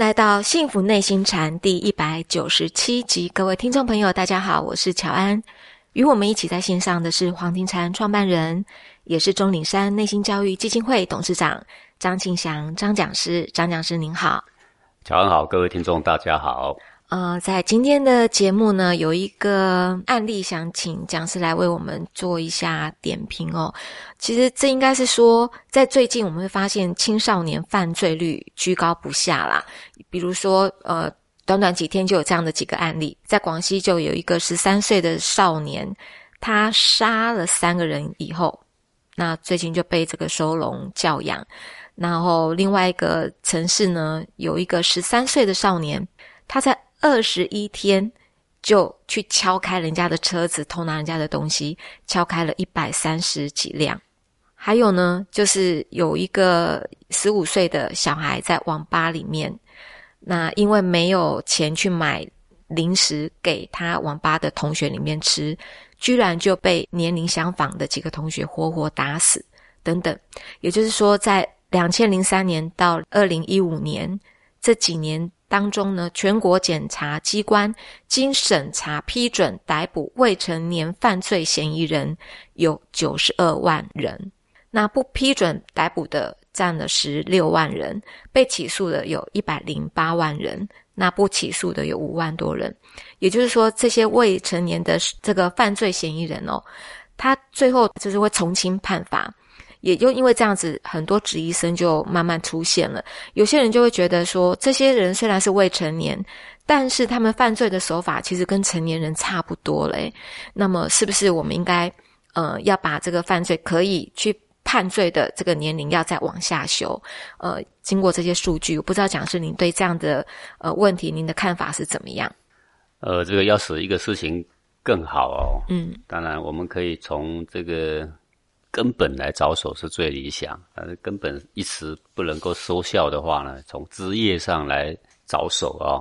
来到《幸福内心禅》第一百九十七集，各位听众朋友，大家好，我是乔安。与我们一起在线上的是黄庭禅创办人，也是钟岭山内心教育基金会董事长张庆祥张讲师。张讲师您好，乔安好，各位听众大家好。呃，在今天的节目呢，有一个案例，想请讲师来为我们做一下点评哦。其实这应该是说，在最近我们会发现青少年犯罪率居高不下啦。比如说，呃，短短几天就有这样的几个案例，在广西就有一个十三岁的少年，他杀了三个人以后，那最近就被这个收容教养。然后另外一个城市呢，有一个十三岁的少年，他在二十一天就去敲开人家的车子，偷拿人家的东西，敲开了一百三十几辆。还有呢，就是有一个十五岁的小孩在网吧里面，那因为没有钱去买零食给他网吧的同学里面吃，居然就被年龄相仿的几个同学活活打死等等。也就是说，在两千零三年到二零一五年这几年。当中呢，全国检察机关经审查批准逮捕未成年犯罪嫌疑人有九十二万人，那不批准逮捕的占了十六万人，被起诉的有一百零八万人，那不起诉的有五万多人。也就是说，这些未成年的这个犯罪嫌疑人哦，他最后就是会从轻判罚。也就因为这样子，很多质疑声就慢慢出现了。有些人就会觉得说，这些人虽然是未成年，但是他们犯罪的手法其实跟成年人差不多嘞。那么，是不是我们应该呃要把这个犯罪可以去判罪的这个年龄要再往下修？呃，经过这些数据，我不知道讲师您对这样的呃问题，您的看法是怎么样？呃，这个要使一个事情更好哦。嗯，当然我们可以从这个。根本来着手是最理想，但是根本一时不能够收效的话呢，从枝叶上来着手啊，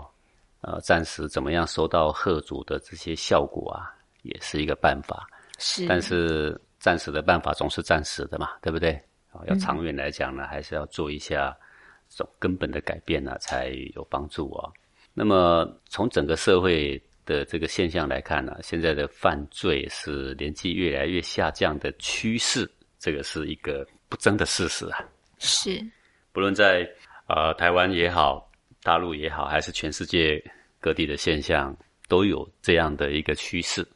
呃，暂时怎么样收到贺主的这些效果啊，也是一个办法。是，但是暂时的办法总是暂时的嘛，对不对？啊，要长远来讲呢，还是要做一下这种根本的改变呢，才有帮助啊。那么从整个社会。的这个现象来看呢，现在的犯罪是年纪越来越下降的趋势，这个是一个不争的事实啊。是，不论在呃台湾也好，大陆也好，还是全世界各地的现象，都有这样的一个趋势。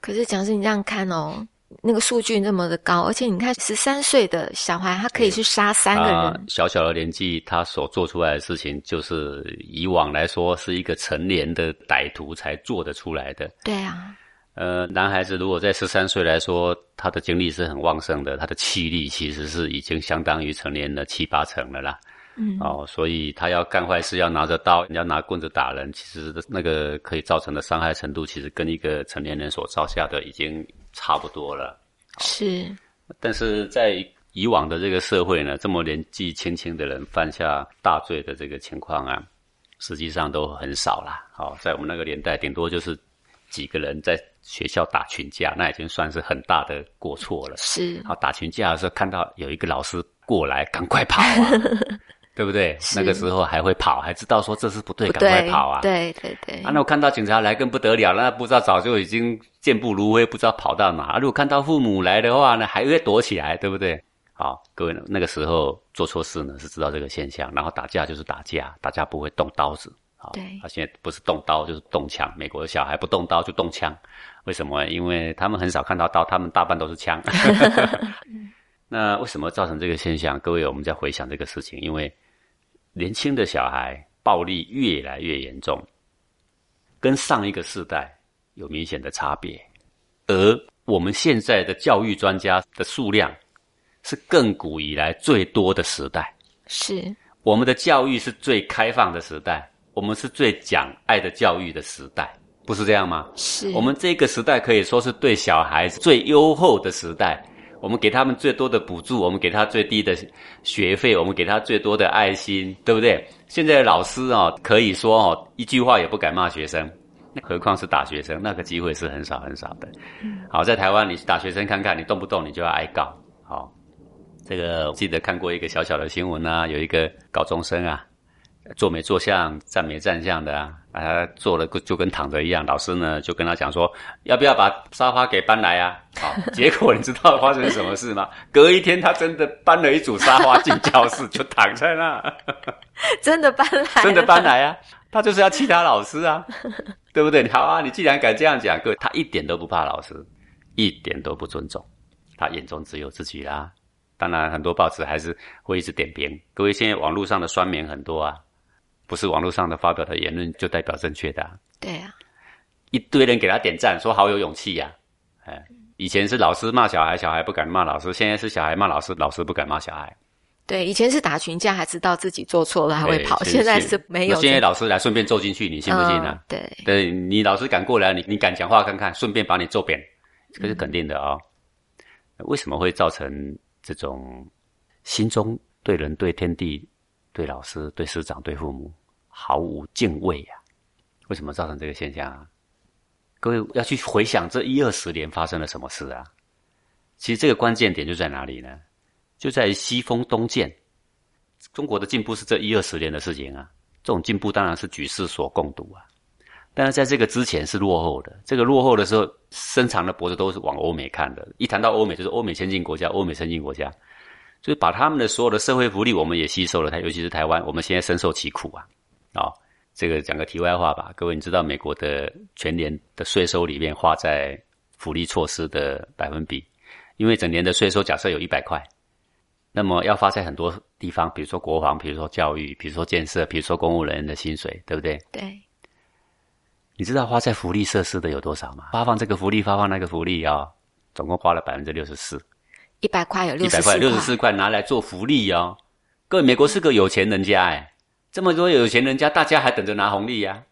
可是，讲师你这样看哦。那个数据那么的高，而且你看十三岁的小孩，他可以去杀三个人。小小的年纪，他所做出来的事情，就是以往来说是一个成年的歹徒才做得出来的。对啊。呃，男孩子如果在十三岁来说，他的精力是很旺盛的，他的气力其实是已经相当于成年了七八成了啦。嗯。哦，所以他要干坏事，要拿着刀，你要拿棍子打人，其实那个可以造成的伤害程度，其实跟一个成年人所造下的已经。差不多了，是，但是在以往的这个社会呢，这么年纪轻轻的人犯下大罪的这个情况啊，实际上都很少啦。好，在我们那个年代，顶多就是几个人在学校打群架，那已经算是很大的过错了。是，好打群架的时候，看到有一个老师过来，赶快跑啊！对不对？那个时候还会跑，还知道说这是不对，赶快跑啊！对对对。啊，那我看到警察来更不得了，那不知道早就已经健步如飞，不知道跑到哪。如果看到父母来的话呢，还会躲起来，对不对？好，各位，那个时候做错事呢，是知道这个现象，然后打架就是打架，打架不会动刀子。好，对。他现在不是动刀就是动枪，美国的小孩不动刀就动枪，为什么？因为他们很少看到刀，他们大半都是枪。那为什么造成这个现象？各位，我们在回想这个事情，因为。年轻的小孩暴力越来越严重，跟上一个世代有明显的差别。而我们现在的教育专家的数量是亘古以来最多的时代。是我们的教育是最开放的时代，我们是最讲爱的教育的时代，不是这样吗？是我们这个时代可以说是对小孩子最优厚的时代。我们给他们最多的补助，我们给他最低的学费，我们给他最多的爱心，对不对？现在的老师哦，可以说哦，一句话也不敢骂学生，何况是打学生，那个机会是很少很少的。好，在台湾你打学生看看，你动不动你就要挨告。好，这个记得看过一个小小的新闻啊，有一个高中生啊，坐没坐相，站没站相的啊，啊，坐了就跟躺着一样。老师呢就跟他讲说，要不要把沙发给搬来啊？好，结果你知道发生什么事吗？隔一天他真的搬了一组沙发进教室，就躺在那，真的搬来，真的搬来啊！他就是要气他老师啊，对不对？好啊，你既然敢这样讲，各位，他一点都不怕老师，一点都不尊重，他眼中只有自己啦。当然，很多报纸还是会一直点评。各位，现在网络上的酸民很多啊。不是网络上的发表的言论就代表正确的。对啊，一堆人给他点赞，说好有勇气呀。哎，以前是老师骂小孩，小孩不敢骂老师；现在是小孩骂老师，老师不敢骂小孩。对，以前是打群架，还知道自己做错了还会跑；现在是没有。现在老师来顺便揍进去，你信不信呢？对，对你老师敢过来，你你敢讲话看看，顺便把你揍扁，这是肯定的啊。为什么会造成这种心中对人、对天地？对老师、对师长、对父母毫无敬畏呀？为什么造成这个现象啊？各位要去回想这一二十年发生了什么事啊？其实这个关键点就在哪里呢？就在西风东渐。中国的进步是这一二十年的事情啊。这种进步当然是举世所共睹啊。但是在这个之前是落后的。这个落后的时候，伸长的脖子都是往欧美看的。一谈到欧美，就是欧美先进国家、欧美先进国家。就是把他们的所有的社会福利，我们也吸收了。它尤其是台湾，我们现在深受其苦啊！啊，这个讲个题外话吧，各位，你知道美国的全年的税收里面花在福利措施的百分比？因为整年的税收假设有一百块，那么要花在很多地方，比如说国防，比如说教育，比如说建设，比如说公务人员的薪水，对不对？对。你知道花在福利设施的有多少吗？发放这个福利，发放那个福利啊，总共花了百分之六十四。一百块有六十四块，六十四块拿来做福利哦。各位，美国是个有钱人家哎，这么多有钱人家，大家还等着拿红利呀，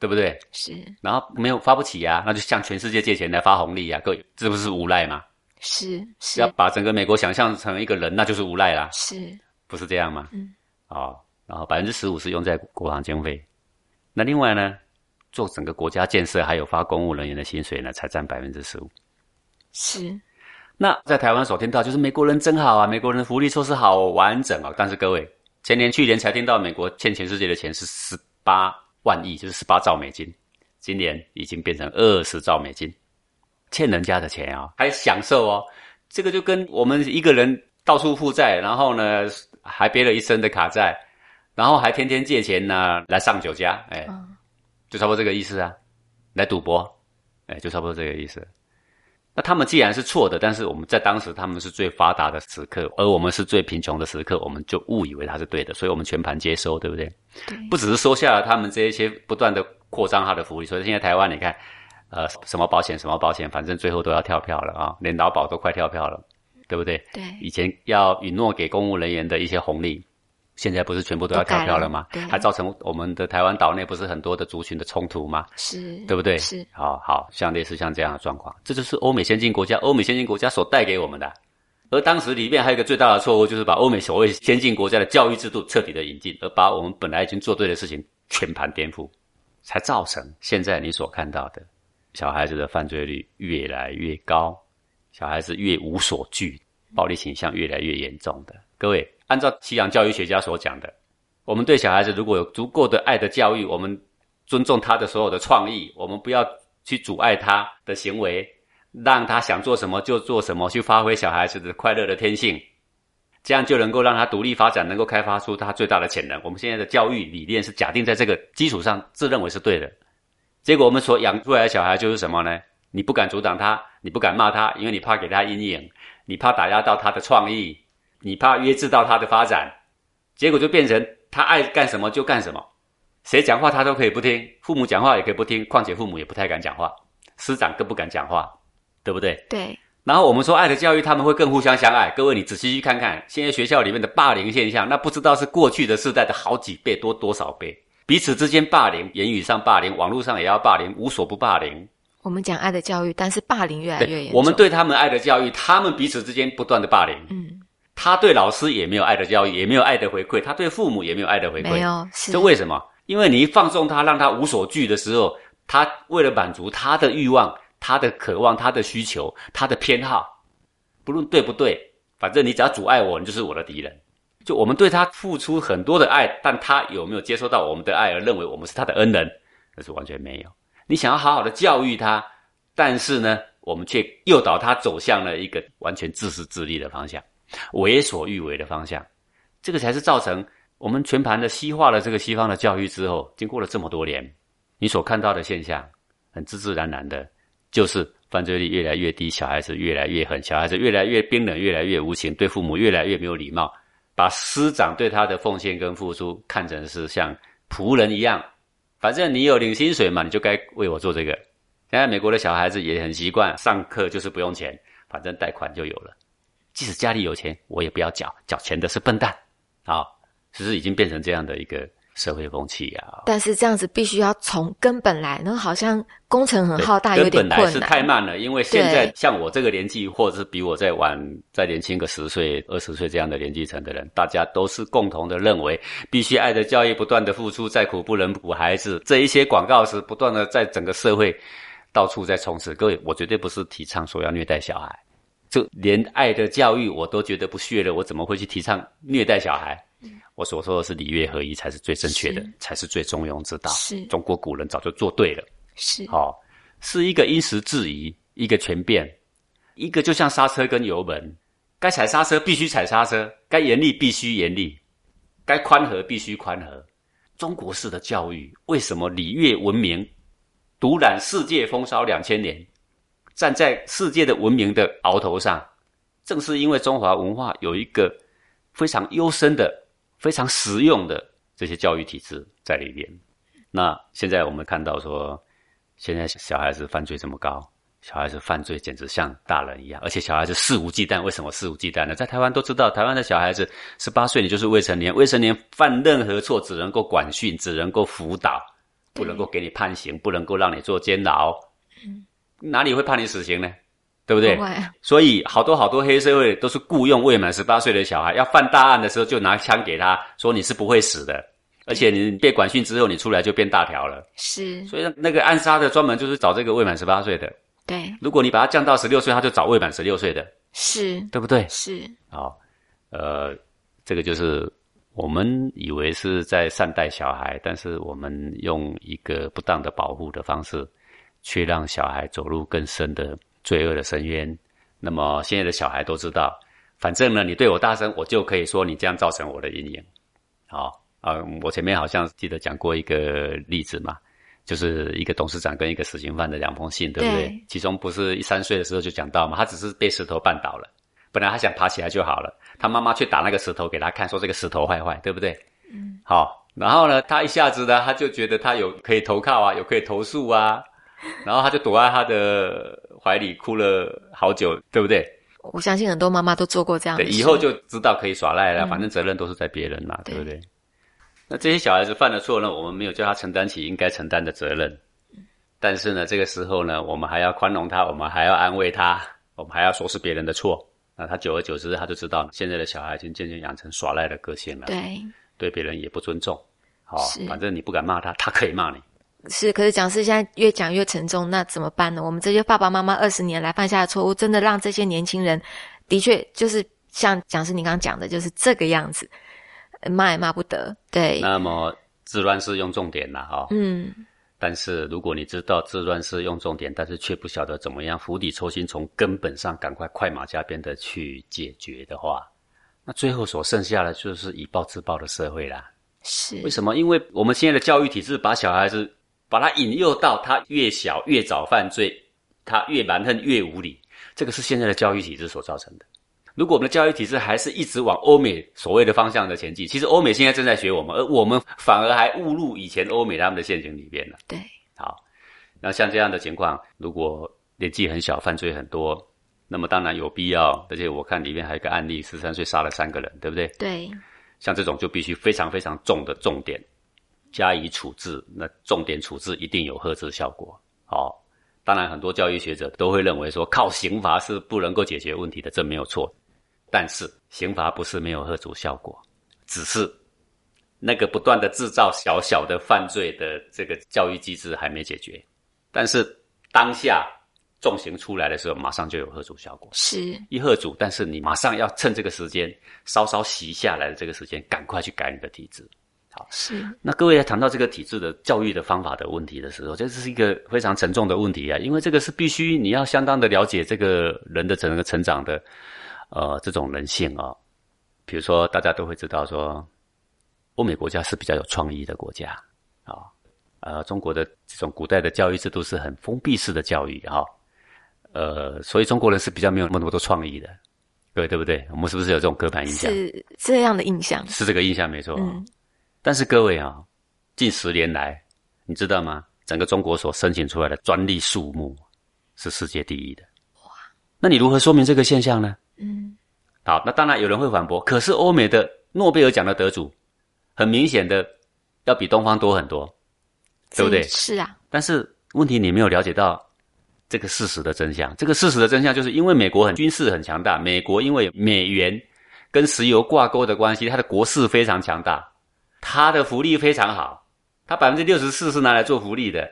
对不对？是。然后没有发不起呀，那就向全世界借钱来发红利呀。各位，这不是无赖吗？是是。要把整个美国想象成一个人，那就是无赖啦。是。不是这样吗？嗯。哦，然后百分之十五是用在国防经费，那另外呢，做整个国家建设还有发公务人员的薪水呢，才占百分之十五。是。那在台湾所听到就是美国人真好啊，美国人的福利措施好完整啊。但是各位，前年、去年才听到美国欠全世界的钱是十八万亿，就是十八兆美金，今年已经变成二十兆美金，欠人家的钱啊，还享受哦。这个就跟我们一个人到处负债，然后呢还背了一身的卡债，然后还天天借钱呢来上酒家，哎，就差不多这个意思啊，来赌博，哎，就差不多这个意思。那他们既然是错的，但是我们在当时他们是最发达的时刻，而我们是最贫穷的时刻，我们就误以为他是对的，所以我们全盘接收，对不对？对。不只是收下了他们这一些不断的扩张他的福利，所以现在台湾你看，呃，什么保险什么保险，反正最后都要跳票了啊，连劳保都快跳票了，对不对？对。以前要允诺给公务人员的一些红利。现在不是全部都要跳票了吗？还造成我们的台湾岛内不是很多的族群的冲突吗？是，对不对？是，好好像类似像这样的状况，这就是欧美先进国家、欧美先进国家所带给我们的。而当时里面还有一个最大的错误，就是把欧美所谓先进国家的教育制度彻底的引进，而把我们本来已经做对的事情全盘颠覆，才造成现在你所看到的小孩子的犯罪率越来越高，小孩子越无所惧，暴力倾向越来越严重的。各位。按照西洋教育学家所讲的，我们对小孩子如果有足够的爱的教育，我们尊重他的所有的创意，我们不要去阻碍他的行为，让他想做什么就做什么，去发挥小孩子的快乐的天性，这样就能够让他独立发展，能够开发出他最大的潜能。我们现在的教育理念是假定在这个基础上，自认为是对的，结果我们所养出来的小孩就是什么呢？你不敢阻挡他，你不敢骂他，因为你怕给他阴影，你怕打压到他的创意。你怕约制到他的发展，结果就变成他爱干什么就干什么，谁讲话他都可以不听，父母讲话也可以不听，况且父母也不太敢讲话，师长更不敢讲话，对不对？对。然后我们说爱的教育，他们会更互相相爱。各位，你仔细去看看，现在学校里面的霸凌现象，那不知道是过去的世代的好几倍多多少倍，彼此之间霸凌，言语上霸凌，网络上也要霸凌，无所不霸凌。我们讲爱的教育，但是霸凌越来越严重。我们对他们爱的教育，他们彼此之间不断的霸凌。嗯。他对老师也没有爱的教育，也没有爱的回馈；他对父母也没有爱的回馈。没有，这为什么？因为你一放纵他，让他无所惧的时候，他为了满足他的欲望、他的渴望、他的需求、他的偏好，不论对不对，反正你只要阻碍我，你就是我的敌人。就我们对他付出很多的爱，但他有没有接收到我们的爱而认为我们是他的恩人？那是完全没有。你想要好好的教育他，但是呢，我们却诱导他走向了一个完全自私自利的方向，为所欲为的方向。这个才是造成我们全盘的西化了这个西方的教育之后，经过了这么多年，你所看到的现象，很自自然然的，就是犯罪率越来越低，小孩子越来越狠，小孩子越来越冰冷，越来越无情，对父母越来越没有礼貌。把师长对他的奉献跟付出看成是像仆人一样，反正你有领薪水嘛，你就该为我做这个。现在美国的小孩子也很习惯，上课就是不用钱，反正贷款就有了。即使家里有钱，我也不要缴，缴钱的是笨蛋。好，其实已经变成这样的一个。社会风气啊，但是这样子必须要从根本来，那好像工程很浩大，有点困难。是太慢了，因为现在像我这个年纪，或者是比我再晚、再年轻个十岁、二十岁这样的年纪层的人，大家都是共同的认为，必须爱的教育，不断的付出，再苦不能苦孩子。这一些广告是不断的在整个社会到处在充斥。各位，我绝对不是提倡说要虐待小孩，就连爱的教育我都觉得不屑了，我怎么会去提倡虐待小孩？我所说的是礼乐合一才是最正确的，才是最中庸之道。是中国古人早就做对了。是好，是一个因时制宜，一个全变，一个就像刹车跟油门，该踩刹车必须踩刹车，该严厉必须严厉，该宽和必须宽和。中国式的教育为什么礼乐文明独揽世界风骚两千年，站在世界的文明的鳌头上？正是因为中华文化有一个非常幽深的。非常实用的这些教育体制在里边。那现在我们看到说，现在小孩子犯罪这么高，小孩子犯罪简直像大人一样，而且小孩子肆无忌惮。为什么肆无忌惮呢？在台湾都知道，台湾的小孩子十八岁你就是未成年，未成年犯任何错只能够管训，只能够辅导，不能够给你判刑，不能够让你做监牢。哪里会判你死刑呢？对不对？所以好多好多黑社会都是雇佣未满十八岁的小孩，要犯大案的时候就拿枪给他，说你是不会死的，而且你被管训之后，你出来就变大条了。是，所以那个暗杀的专门就是找这个未满十八岁的。对，如果你把他降到十六岁，他就找未满十六岁的。是，对不对？是。好，呃，这个就是我们以为是在善待小孩，但是我们用一个不当的保护的方式，却让小孩走入更深的。罪恶的深渊。那么现在的小孩都知道，反正呢，你对我大声，我就可以说你这样造成我的阴影。好啊，我前面好像记得讲过一个例子嘛，就是一个董事长跟一个死刑犯的两封信，对不对？其中不是一三岁的时候就讲到嘛，他只是被石头绊倒了，本来他想爬起来就好了，他妈妈去打那个石头给他看，说这个石头坏坏，对不对？嗯。好，然后呢，他一下子呢，他就觉得他有可以投靠啊，有可以投诉啊。然后他就躲在他的怀里哭了好久，对不对？我相信很多妈妈都做过这样。对，以后就知道可以耍赖了，反正责任都是在别人嘛，对不对？那这些小孩子犯了错呢，我们没有叫他承担起应该承担的责任。但是呢，这个时候呢，我们还要宽容他，我们还要安慰他，我们还要说是别人的错。那他久而久之，他就知道现在的小孩已经渐渐养成耍赖的个性了。对，对别人也不尊重。好，反正你不敢骂他，他可以骂你。是，可是讲师现在越讲越沉重，那怎么办呢？我们这些爸爸妈妈二十年来犯下的错误，真的让这些年轻人的确就是像讲师你刚刚讲的，就是这个样子，骂也骂不得。对，那么自乱是用重点了哈。嗯，但是如果你知道自乱是用重点，但是却不晓得怎么样釜底抽薪，从根本上赶快快马加鞭的去解决的话，那最后所剩下的就是以暴制暴的社会啦。是为什么？因为我们现在的教育体制把小孩子。把他引诱到他越小越早犯罪，他越蛮横越无理，这个是现在的教育体制所造成的。如果我们的教育体制还是一直往欧美所谓的方向的前进，其实欧美现在正在学我们，而我们反而还误入以前欧美他们的陷阱里边了。对，好，那像这样的情况，如果年纪很小犯罪很多，那么当然有必要。而且我看里面还有一个案例，十三岁杀了三个人，对不对？对，像这种就必须非常非常重的重点。加以处置，那重点处置一定有遏制效果。好，当然很多教育学者都会认为说，靠刑罚是不能够解决问题的，这没有错。但是刑罚不是没有遏阻效果，只是那个不断的制造小小的犯罪的这个教育机制还没解决。但是当下重刑出来的时候，马上就有喝阻效果。是一喝阻，但是你马上要趁这个时间稍稍洗下来的这个时间，赶快去改你的体质。好，是。那各位在谈到这个体制的教育的方法的问题的时候，这是一个非常沉重的问题啊，因为这个是必须你要相当的了解这个人的整个成长的呃这种人性啊。比如说，大家都会知道说，欧美国家是比较有创意的国家啊，呃，中国的这种古代的教育制度是很封闭式的教育哈。呃，所以中国人是比较没有那么多创意的，各位对不对？我们是不是有这种刻板印象？是这样的印象，是这个印象没错。嗯，但是各位啊，近十年来，你知道吗？整个中国所申请出来的专利数目是世界第一的。哇，那你如何说明这个现象呢？嗯，好，那当然有人会反驳，可是欧美的诺贝尔奖的得主，很明显的要比东方多很多，对不对？是啊。但是问题你没有了解到。这个事实的真相，这个事实的真相就是因为美国很军事很强大，美国因为美元跟石油挂钩的关系，它的国势非常强大，它的福利非常好，它百分之六十四是拿来做福利的，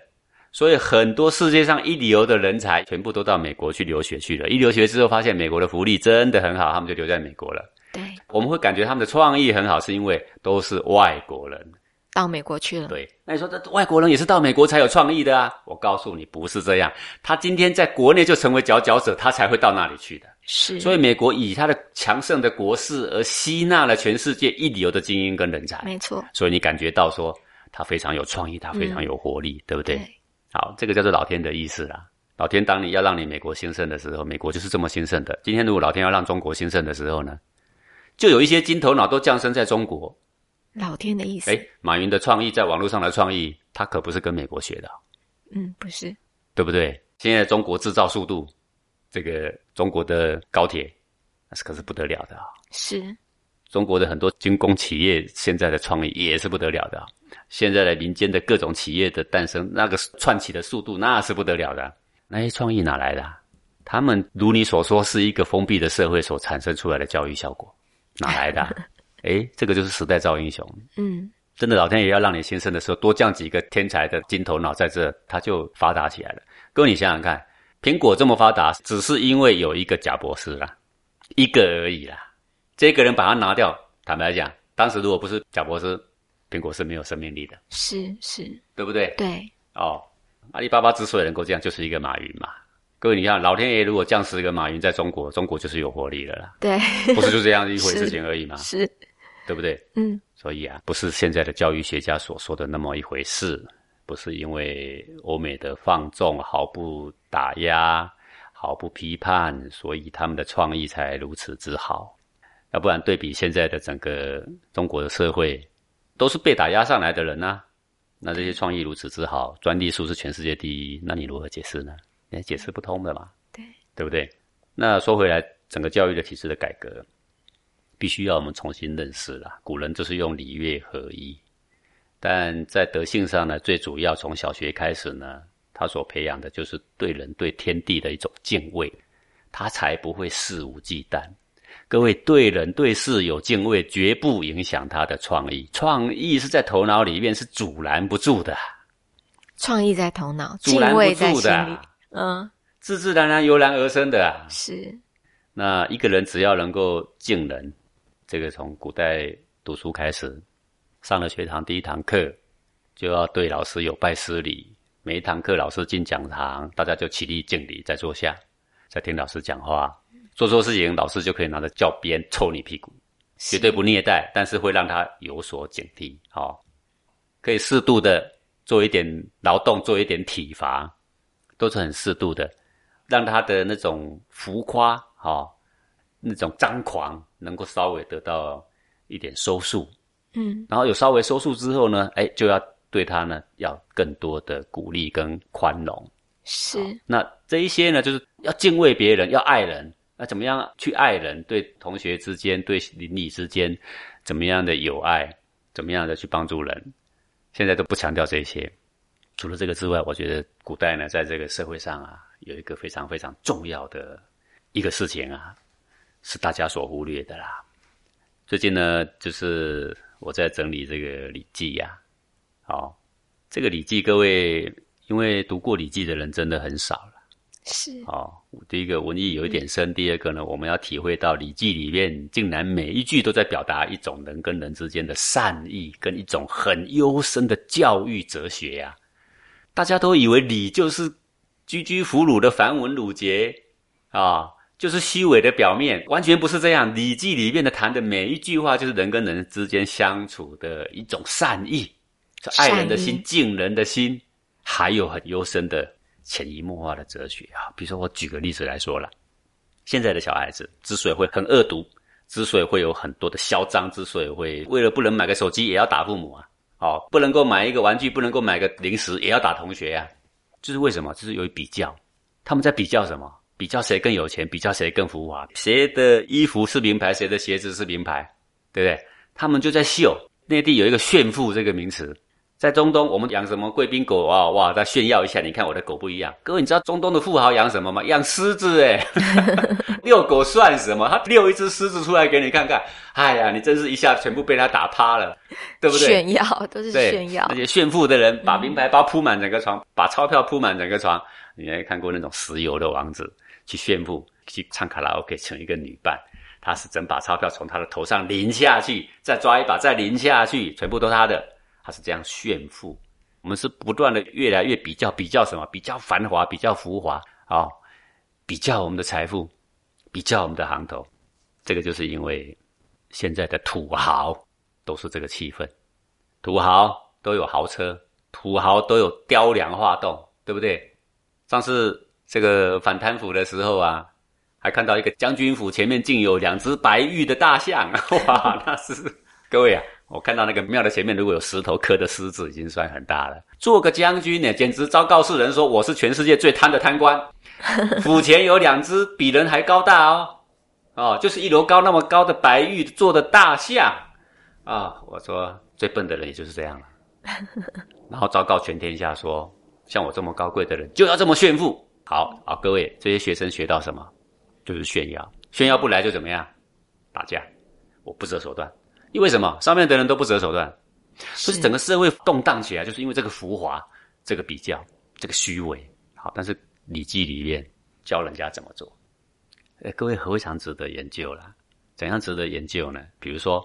所以很多世界上一流的人才全部都到美国去留学去了。一留学之后发现美国的福利真的很好，他们就留在美国了。对，我们会感觉他们的创意很好，是因为都是外国人。到美国去了。对，那你说这外国人也是到美国才有创意的啊？我告诉你，不是这样。他今天在国内就成为佼佼者，他才会到那里去的。是。所以美国以它的强盛的国势而吸纳了全世界一流的精英跟人才。没错。所以你感觉到说它非常有创意，它非常有活力，对不对？好，这个叫做老天的意思啦。老天当你要让你美国兴盛的时候，美国就是这么兴盛的。今天如果老天要让中国兴盛的时候呢，就有一些金头脑都降生在中国。老天的意思。哎，马云的创意在网络上的创意，他可不是跟美国学的。嗯，不是，对不对？现在中国制造速度，这个中国的高铁，那是可是不得了的啊。是。中国的很多军工企业现在的创意也是不得了的。现在的民间的各种企业的诞生，那个串起的速度那是不得了的。那些创意哪来的？他们如你所说，是一个封闭的社会所产生出来的教育效果，哪来的？哎，这个就是时代造英雄。嗯，真的，老天爷要让你新生的时候，多降几个天才的金头脑在这，他就发达起来了。各位，你想想看，苹果这么发达，只是因为有一个贾博士啦，一个而已啦。这个人把它拿掉，坦白讲，当时如果不是贾博士，苹果是没有生命力的。是是，对不对？对。哦，阿里巴巴之所以能够这样，就是一个马云嘛。各位，你看，老天爷如果降十个马云在中国，中国就是有活力的啦。对，不是就这样一回事情而已吗？是。对不对？嗯，所以啊，不是现在的教育学家所说的那么一回事，不是因为欧美的放纵、毫不打压、毫不批判，所以他们的创意才如此之好。要不然，对比现在的整个中国的社会，都是被打压上来的人呐。那这些创意如此之好，专利数是全世界第一，那你如何解释呢？也解释不通的嘛。对，对不对？那说回来，整个教育的体制的改革。必须要我们重新认识了。古人就是用礼乐合一，但在德性上呢，最主要从小学开始呢，他所培养的就是对人对天地的一种敬畏，他才不会肆无忌惮。各位对人对事有敬畏，绝不影响他的创意。创意是在头脑里面是阻拦不住的。创意在头脑，阻拦不住的。嗯，自自然然油然而生的。是。那一个人只要能够敬人。这个从古代读书开始，上了学堂第一堂课，就要对老师有拜师礼。每一堂课老师进讲堂，大家就起立敬礼，再坐下，再听老师讲话。做错事情，老师就可以拿着教鞭抽你屁股，绝对不虐待，但是会让他有所警惕。好，可以适度的做一点劳动，做一点体罚，都是很适度的，让他的那种浮夸，哈。那种张狂能够稍微得到一点收束，嗯，然后有稍微收束之后呢，哎，就要对他呢要更多的鼓励跟宽容，是。那这一些呢，就是要敬畏别人，要爱人，那怎么样去爱人？对同学之间，对邻里之间，怎么样的友爱，怎么样的去帮助人？现在都不强调这些。除了这个之外，我觉得古代呢，在这个社会上啊，有一个非常非常重要的一个事情啊。是大家所忽略的啦。最近呢，就是我在整理这个《礼记》呀。好，这个《礼记》，各位因为读过《礼记》的人真的很少了。是哦，第一个文艺有一点深，第二个呢，我们要体会到《礼记》里面竟然每一句都在表达一种人跟人之间的善意，跟一种很幽深的教育哲学呀。大家都以为礼就是居居俘虏的繁文缛节啊，就是虚伪的表面，完全不是这样。《礼记》里面的谈的每一句话，就是人跟人之间相处的一种善意，是爱人的心、敬人的心，还有很幽深的。潜移默化的哲学啊，比如说我举个例子来说了，现在的小孩子之所以会很恶毒，之所以会有很多的嚣张，之所以会为了不能买个手机也要打父母啊，哦，不能够买一个玩具，不能够买个零食也要打同学呀，这是为什么？这是由于比较，他们在比较什么？比较谁更有钱，比较谁更浮华，谁的衣服是名牌，谁的鞋子是名牌，对不对？他们就在秀。内地有一个炫富这个名词。在中东，我们养什么贵宾狗啊？哇，再炫耀一下！你看我的狗不一样。各位，你知道中东的富豪养什么吗？养狮子哎！遛狗算什么？他遛一只狮子出来给你看看。哎呀，你真是一下全部被他打趴了，对不对？炫耀都是炫耀。那些炫富的人，把名牌包铺满整个床，把钞票铺满整个床。你还看过那种石油的王子去炫富，去唱卡拉 OK，请一个女伴，他是整把钞票从他的头上淋下去，再抓一把再淋下去，全部都他的。他是这样炫富，我们是不断的越来越比较，比较什么？比较繁华，比较浮华啊，比较我们的财富，比较我们的行头。这个就是因为现在的土豪都是这个气氛，土豪都有豪车，土豪都有雕梁画栋，对不对？上次这个反贪腐的时候啊，还看到一个将军府前面竟有两只白玉的大象，哇，那是各位啊。我看到那个庙的前面，如果有石头刻的狮子，已经算很大了。做个将军呢，简直昭告世人说我是全世界最贪的贪官。府前有两只比人还高大哦，哦，就是一楼高那么高的白玉做的大象啊。我说最笨的人也就是这样了。然后昭告全天下说，像我这么高贵的人就要这么炫富。好好，各位这些学生学到什么？就是炫耀，炫耀不来就怎么样？打架，我不择手段。因为什么？上面的人都不择手段，所以整个社会动荡起来，就是因为这个浮华、这个比较、这个虚伪。好，但是《礼记》里面教人家怎么做，哎，各位非常值得研究啦。怎样值得研究呢？比如说，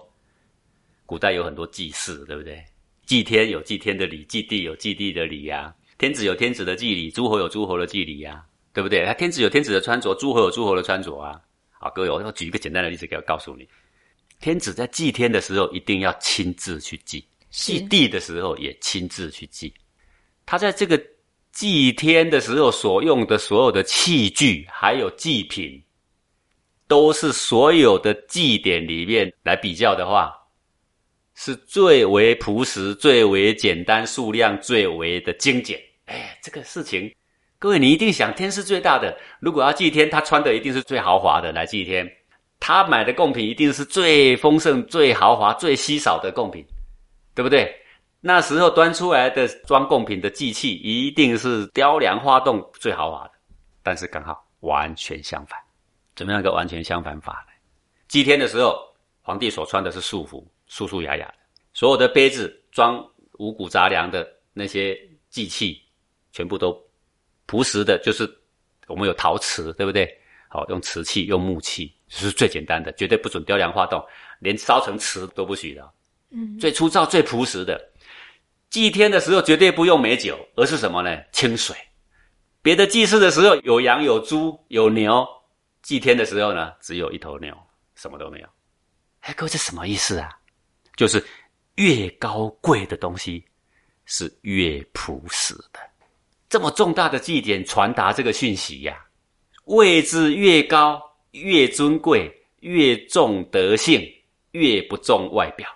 古代有很多祭祀，对不对？祭天有祭天的礼，祭地有祭地的礼呀。天子有天子的祭礼，诸侯有诸侯的祭礼呀，对不对？他天子有天子的穿着，诸侯有诸侯的穿着啊。好，各位，我要举一个简单的例子，给我告诉你。天子在祭天的时候，一定要亲自去祭；祭地的时候，也亲自去祭。他在这个祭天的时候所用的所有的器具，还有祭品，都是所有的祭典里面来比较的话，是最为朴实、最为简单、数量最为的精简。哎，这个事情，各位你一定想，天是最大的，如果要祭天，他穿的一定是最豪华的来祭天。他买的贡品一定是最丰盛、最豪华、最稀少的贡品，对不对？那时候端出来的装贡品的祭器一定是雕梁画栋、最豪华的。但是刚好完全相反，怎么样一个完全相反法呢？祭天的时候，皇帝所穿的是素服，素素雅雅的；所有的杯子装五谷杂粮的那些祭器，全部都朴实的，就是我们有陶瓷，对不对？好，用瓷器，用木器。是最简单的，绝对不准雕梁画栋，连烧成瓷都不许的。嗯，最粗糙、最朴实的。祭天的时候绝对不用美酒，而是什么呢？清水。别的祭祀的时候有羊、有猪、有牛，祭天的时候呢，只有一头牛，什么都没有。哎，各位，这什么意思啊？就是越高贵的东西是越朴实的。这么重大的祭典传达这个讯息呀，位置越高。越尊贵，越重德性，越不重外表，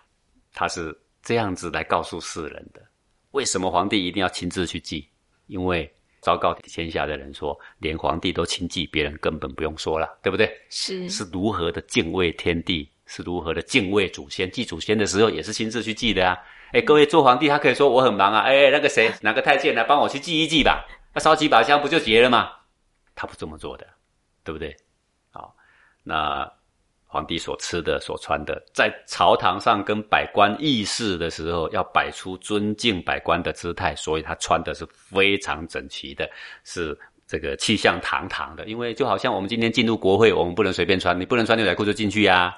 他是这样子来告诉世人的。为什么皇帝一定要亲自去祭？因为昭告天下的人说，连皇帝都亲祭，别人根本不用说了，对不对？是是如何的敬畏天地，是如何的敬畏祖先。祭祖先的时候也是亲自去祭的啊！哎，各位做皇帝，他可以说我很忙啊，哎，那个谁，哪个太监来帮我去祭一祭吧？那烧几把香不就结了吗？他不这么做的，对不对？好那皇帝所吃的、所穿的，在朝堂上跟百官议事的时候，要摆出尊敬百官的姿态，所以他穿的是非常整齐的，是这个气象堂堂的，因为就好像我们今天进入国会，我们不能随便穿，你不能穿牛仔裤就进去呀，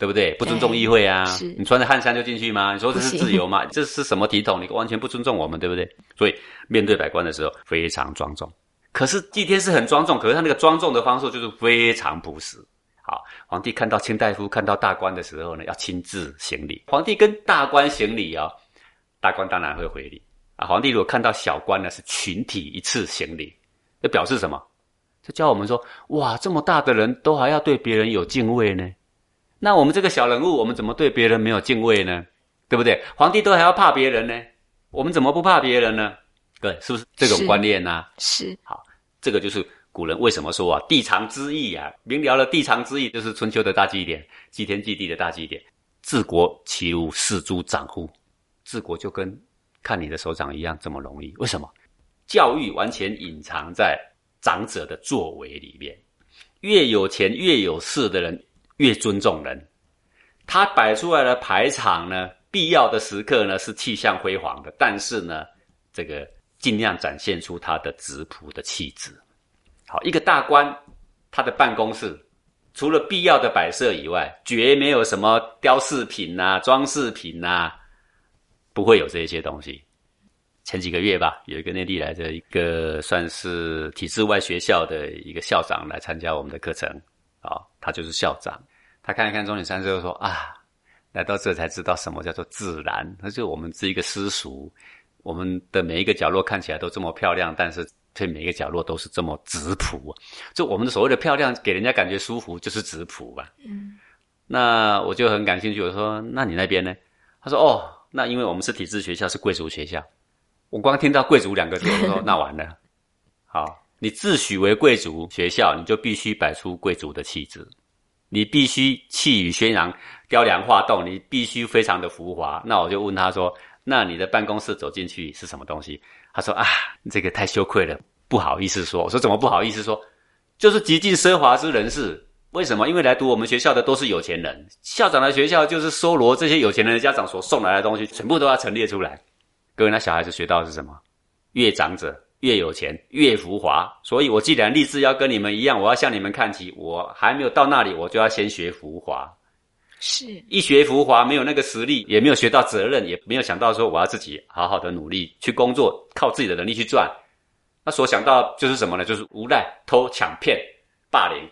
对不对？不尊重议会啊！你穿着汗衫就进去吗？你说这是自由吗？这是什么体统？你完全不尊重我们，对不对？所以面对百官的时候非常庄重。可是祭天是很庄重，可是他那个庄重的方式就是非常朴实。好，皇帝看到卿大夫、看到大官的时候呢，要亲自行礼。皇帝跟大官行礼啊，大官当然会回礼啊。皇帝如果看到小官呢，是群体一次行礼。这表示什么？就教我们说：哇，这么大的人都还要对别人有敬畏呢。那我们这个小人物，我们怎么对别人没有敬畏呢？对不对？皇帝都还要怕别人呢，我们怎么不怕别人呢？对，是不是这种观念呢？是。好，这个就是古人为什么说啊，地长之意啊。明了了，地长之意就是春秋的大祭典，祭天祭地的大祭典。治国其如四诸长乎？治国就跟看你的手掌一样这么容易？为什么？教育完全隐藏在长者的作为里面，越有钱越有势的人越尊重人。他摆出来的排场呢，必要的时刻呢是气象辉煌的，但是呢，这个尽量展现出他的质朴的气质。好，一个大官，他的办公室除了必要的摆设以外，绝没有什么雕饰品呐、装饰品呐，不会有这些东西。前几个月吧，有一个内地来的一个算是体制外学校的一个校长来参加我们的课程，啊，他就是校长。他看一看钟点山之后说：“啊，来到这才知道什么叫做自然。他就我们是一个私塾，我们的每一个角落看起来都这么漂亮，但是对每一个角落都是这么质朴。就我们的所谓的漂亮，给人家感觉舒服，就是质朴吧。”嗯，那我就很感兴趣，我说：“那你那边呢？”他说：“哦，那因为我们是体制学校，是贵族学校。”我光听到“贵族”两个字，我说 那完了。好，你自诩为贵族学校，你就必须摆出贵族的气质，你必须气宇轩昂、雕梁画栋，你必须非常的浮华。那我就问他说：“那你的办公室走进去是什么东西？”他说：“啊，这个太羞愧了，不好意思说。”我说：“怎么不好意思说？就是极尽奢华之人士。为什么？因为来读我们学校的都是有钱人，校长的学校就是搜罗这些有钱人的家长所送来的东西，全部都要陈列出来。”各位，那小孩子学到的是什么？越长者越有钱，越浮华。所以我既然立志要跟你们一样，我要向你们看齐。我还没有到那里，我就要先学浮华。是一学浮华，没有那个实力，也没有学到责任，也没有想到说我要自己好好的努力去工作，靠自己的能力去赚。那所想到就是什么呢？就是无赖、偷、抢、骗、霸凌，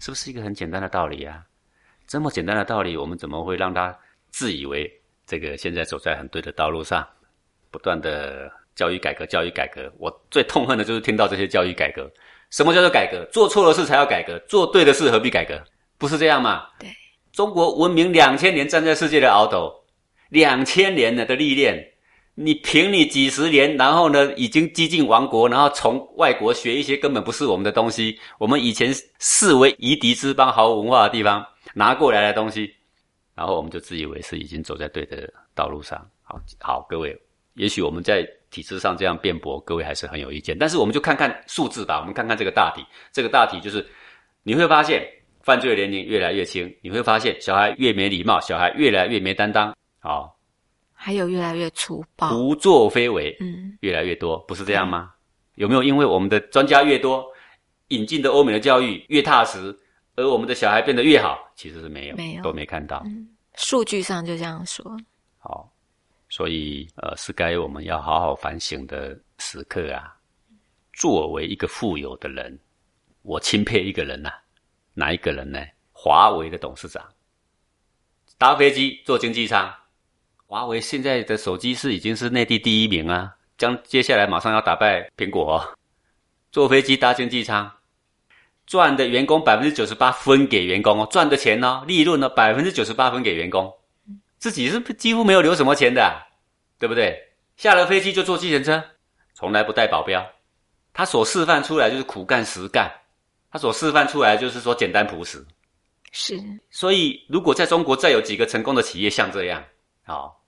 是不是一个很简单的道理啊？这么简单的道理，我们怎么会让他自以为这个现在走在很对的道路上？不断的教育改革，教育改革，我最痛恨的就是听到这些教育改革。什么叫做改革？做错了事才要改革，做对的事何必改革？不是这样吗？对，中国文明两千年站在世界的鳌头，两千年的的历练，你凭你几十年，然后呢，已经激进亡国，然后从外国学一些根本不是我们的东西，我们以前视为夷狄之邦、毫无文化的地方拿过来的东西，然后我们就自以为是已经走在对的道路上。好好，各位。也许我们在体制上这样辩驳，各位还是很有意见。但是我们就看看数字吧，我们看看这个大体。这个大体就是，你会发现犯罪年龄越来越轻，你会发现小孩越没礼貌，小孩越来越没担当，好，还有越来越粗暴、胡作非为，嗯，越来越多，不是这样吗？有没有因为我们的专家越多，引进的欧美的教育越踏实，而我们的小孩变得越好？其实是没有，没有，都没看到。数据上就这样说。好。所以，呃，是该我们要好好反省的时刻啊。作为一个富有的人，我钦佩一个人呐，哪一个人呢？华为的董事长，搭飞机坐经济舱。华为现在的手机是已经是内地第一名啊，将接下来马上要打败苹果。坐飞机搭经济舱，赚的员工百分之九十八分给员工哦，赚的钱呢，利润呢百分之九十八分给员工。自己是几乎没有留什么钱的，对不对？下了飞机就坐计程车，从来不带保镖。他所示范出来就是苦干实干，他所示范出来就是说简单朴实。是，所以如果在中国再有几个成功的企业像这样，好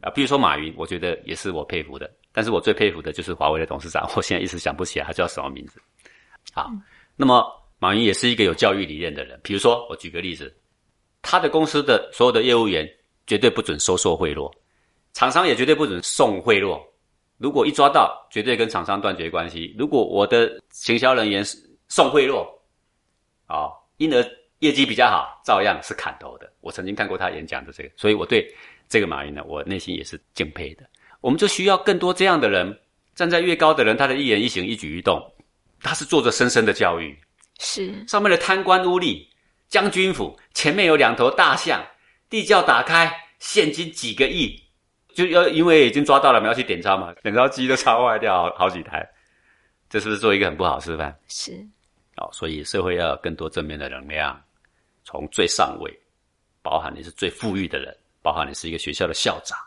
啊，比如说马云，我觉得也是我佩服的。但是我最佩服的就是华为的董事长，我现在一时想不起来他叫什么名字。好，那么马云也是一个有教育理念的人。比如说，我举个例子，他的公司的所有的业务员。绝对不准收受贿赂，厂商也绝对不准送贿赂。如果一抓到，绝对跟厂商断绝关系。如果我的行销人员送贿赂，啊，因而业绩比较好，照样是砍头的。我曾经看过他演讲的这个，所以我对这个马云呢，我内心也是敬佩的。我们就需要更多这样的人，站在越高的人，他的一言一行、一举一动，他是做着深深的教育。是上面的贪官污吏，将军府前面有两头大象，地窖打开，现金几个亿。就要因为已经抓到了，我们要去点钞嘛，点钞机都烧坏掉好几台，这是不是做一个很不好示范？是，哦，所以社会要有更多正面的能量，从最上位，包含你是最富裕的人，包含你是一个学校的校长，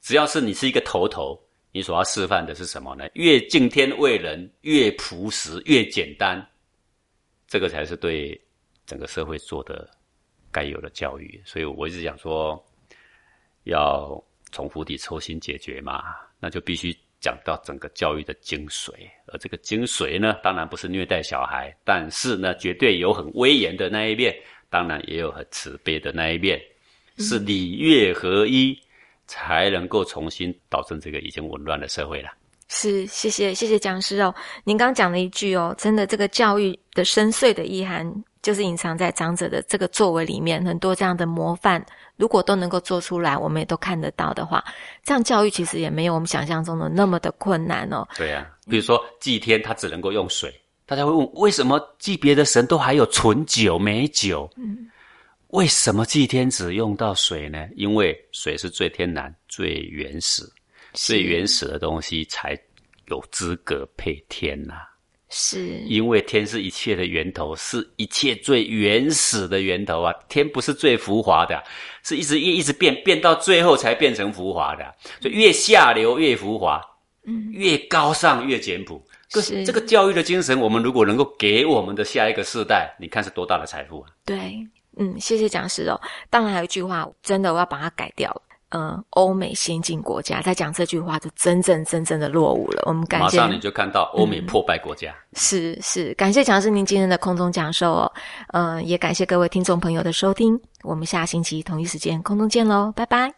只要是你是一个头头，你所要示范的是什么呢？越敬天畏人，越朴实，越简单，这个才是对整个社会做的该有的教育。所以我一直讲说，要。从釜底抽薪解决嘛，那就必须讲到整个教育的精髓。而这个精髓呢，当然不是虐待小孩，但是呢，绝对有很威严的那一面，当然也有很慈悲的那一面，是礼乐合一，才能够重新导正这个已经紊乱的社会了。是，谢谢谢谢讲师哦，您刚讲了一句哦，真的这个教育的深邃的意涵。就是隐藏在长者的这个作为里面，很多这样的模范，如果都能够做出来，我们也都看得到的话，这样教育其实也没有我们想象中的那么的困难哦。对呀，比如说祭天，他只能够用水，大家会问，为什么祭别的神都还有纯酒美酒？嗯，为什么祭天只用到水呢？因为水是最天然、最原始、最原始的东西，才有资格配天呐。是因为天是一切的源头，是一切最原始的源头啊！天不是最浮华的，是一直一一直变变到最后才变成浮华的，所以越下流越浮华，嗯，越高尚越简朴。是这个教育的精神，我们如果能够给我们的下一个世代，你看是多大的财富啊！对，嗯，谢谢讲师哦。当然还有一句话，真的我要把它改掉了。嗯，欧美先进国家在讲这句话，就真正真正的落伍了。我们感谢马上你就看到欧美破败国家。是是，感谢强师您今天的空中讲授哦。嗯，也感谢各位听众朋友的收听。我们下星期同一时间空中见喽，拜拜。